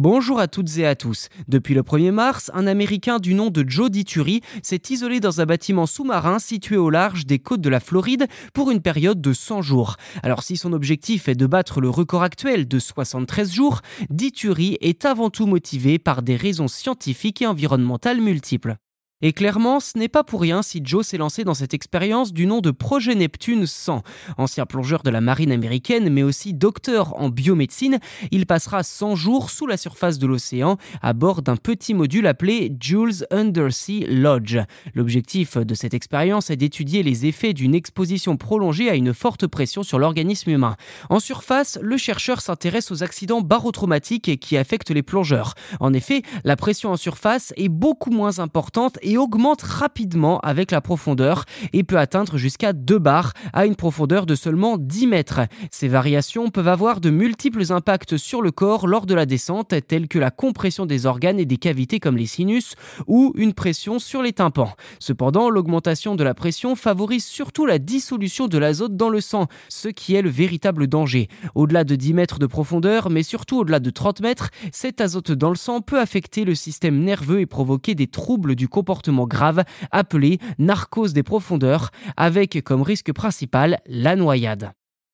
Bonjour à toutes et à tous. Depuis le 1er mars, un Américain du nom de Joe Dituri s'est isolé dans un bâtiment sous-marin situé au large des côtes de la Floride pour une période de 100 jours. Alors si son objectif est de battre le record actuel de 73 jours, Dituri est avant tout motivé par des raisons scientifiques et environnementales multiples. Et clairement, ce n'est pas pour rien si Joe s'est lancé dans cette expérience du nom de Projet Neptune 100. Ancien plongeur de la marine américaine, mais aussi docteur en biomédecine, il passera 100 jours sous la surface de l'océan à bord d'un petit module appelé Jules Undersea Lodge. L'objectif de cette expérience est d'étudier les effets d'une exposition prolongée à une forte pression sur l'organisme humain. En surface, le chercheur s'intéresse aux accidents barotraumatiques qui affectent les plongeurs. En effet, la pression en surface est beaucoup moins importante augmente rapidement avec la profondeur et peut atteindre jusqu'à 2 bars à une profondeur de seulement 10 mètres. Ces variations peuvent avoir de multiples impacts sur le corps lors de la descente, tels que la compression des organes et des cavités comme les sinus ou une pression sur les tympans. Cependant, l'augmentation de la pression favorise surtout la dissolution de l'azote dans le sang, ce qui est le véritable danger. Au-delà de 10 mètres de profondeur, mais surtout au-delà de 30 mètres, cet azote dans le sang peut affecter le système nerveux et provoquer des troubles du comportement grave appelé narcose des profondeurs, avec comme risque principal la noyade.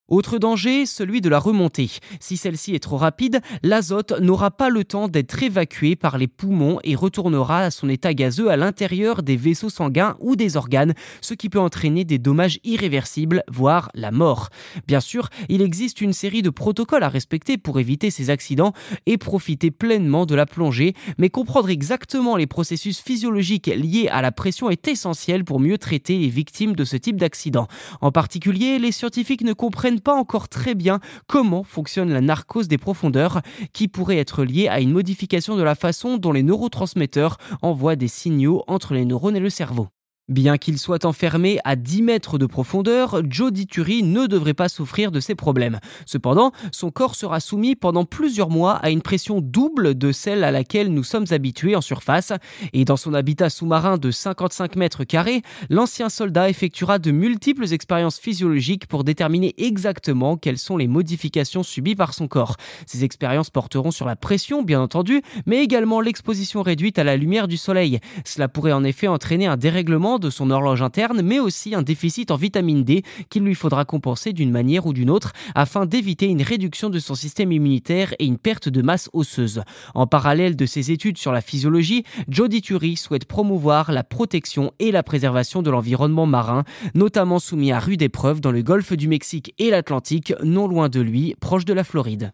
Autre danger, celui de la remontée. Si celle-ci est trop rapide, l'azote n'aura pas le temps d'être évacué par les poumons et retournera à son état gazeux à l'intérieur des vaisseaux sanguins ou des organes, ce qui peut entraîner des dommages irréversibles, voire la mort. Bien sûr, il existe une série de protocoles à respecter pour éviter ces accidents et profiter pleinement de la plongée, mais comprendre exactement les processus physiologiques liés à la pression est essentiel pour mieux traiter les victimes de ce type d'accident. En particulier, les scientifiques ne comprennent pas encore très bien comment fonctionne la narcose des profondeurs, qui pourrait être liée à une modification de la façon dont les neurotransmetteurs envoient des signaux entre les neurones et le cerveau. Bien qu'il soit enfermé à 10 mètres de profondeur, Joe Dituri ne devrait pas souffrir de ces problèmes. Cependant, son corps sera soumis pendant plusieurs mois à une pression double de celle à laquelle nous sommes habitués en surface. Et dans son habitat sous-marin de 55 mètres carrés, l'ancien soldat effectuera de multiples expériences physiologiques pour déterminer exactement quelles sont les modifications subies par son corps. Ces expériences porteront sur la pression, bien entendu, mais également l'exposition réduite à la lumière du soleil. Cela pourrait en effet entraîner un dérèglement de son horloge interne, mais aussi un déficit en vitamine D qu'il lui faudra compenser d'une manière ou d'une autre afin d'éviter une réduction de son système immunitaire et une perte de masse osseuse. En parallèle de ses études sur la physiologie, Jody Turi souhaite promouvoir la protection et la préservation de l'environnement marin, notamment soumis à rude épreuve dans le golfe du Mexique et l'Atlantique, non loin de lui, proche de la Floride.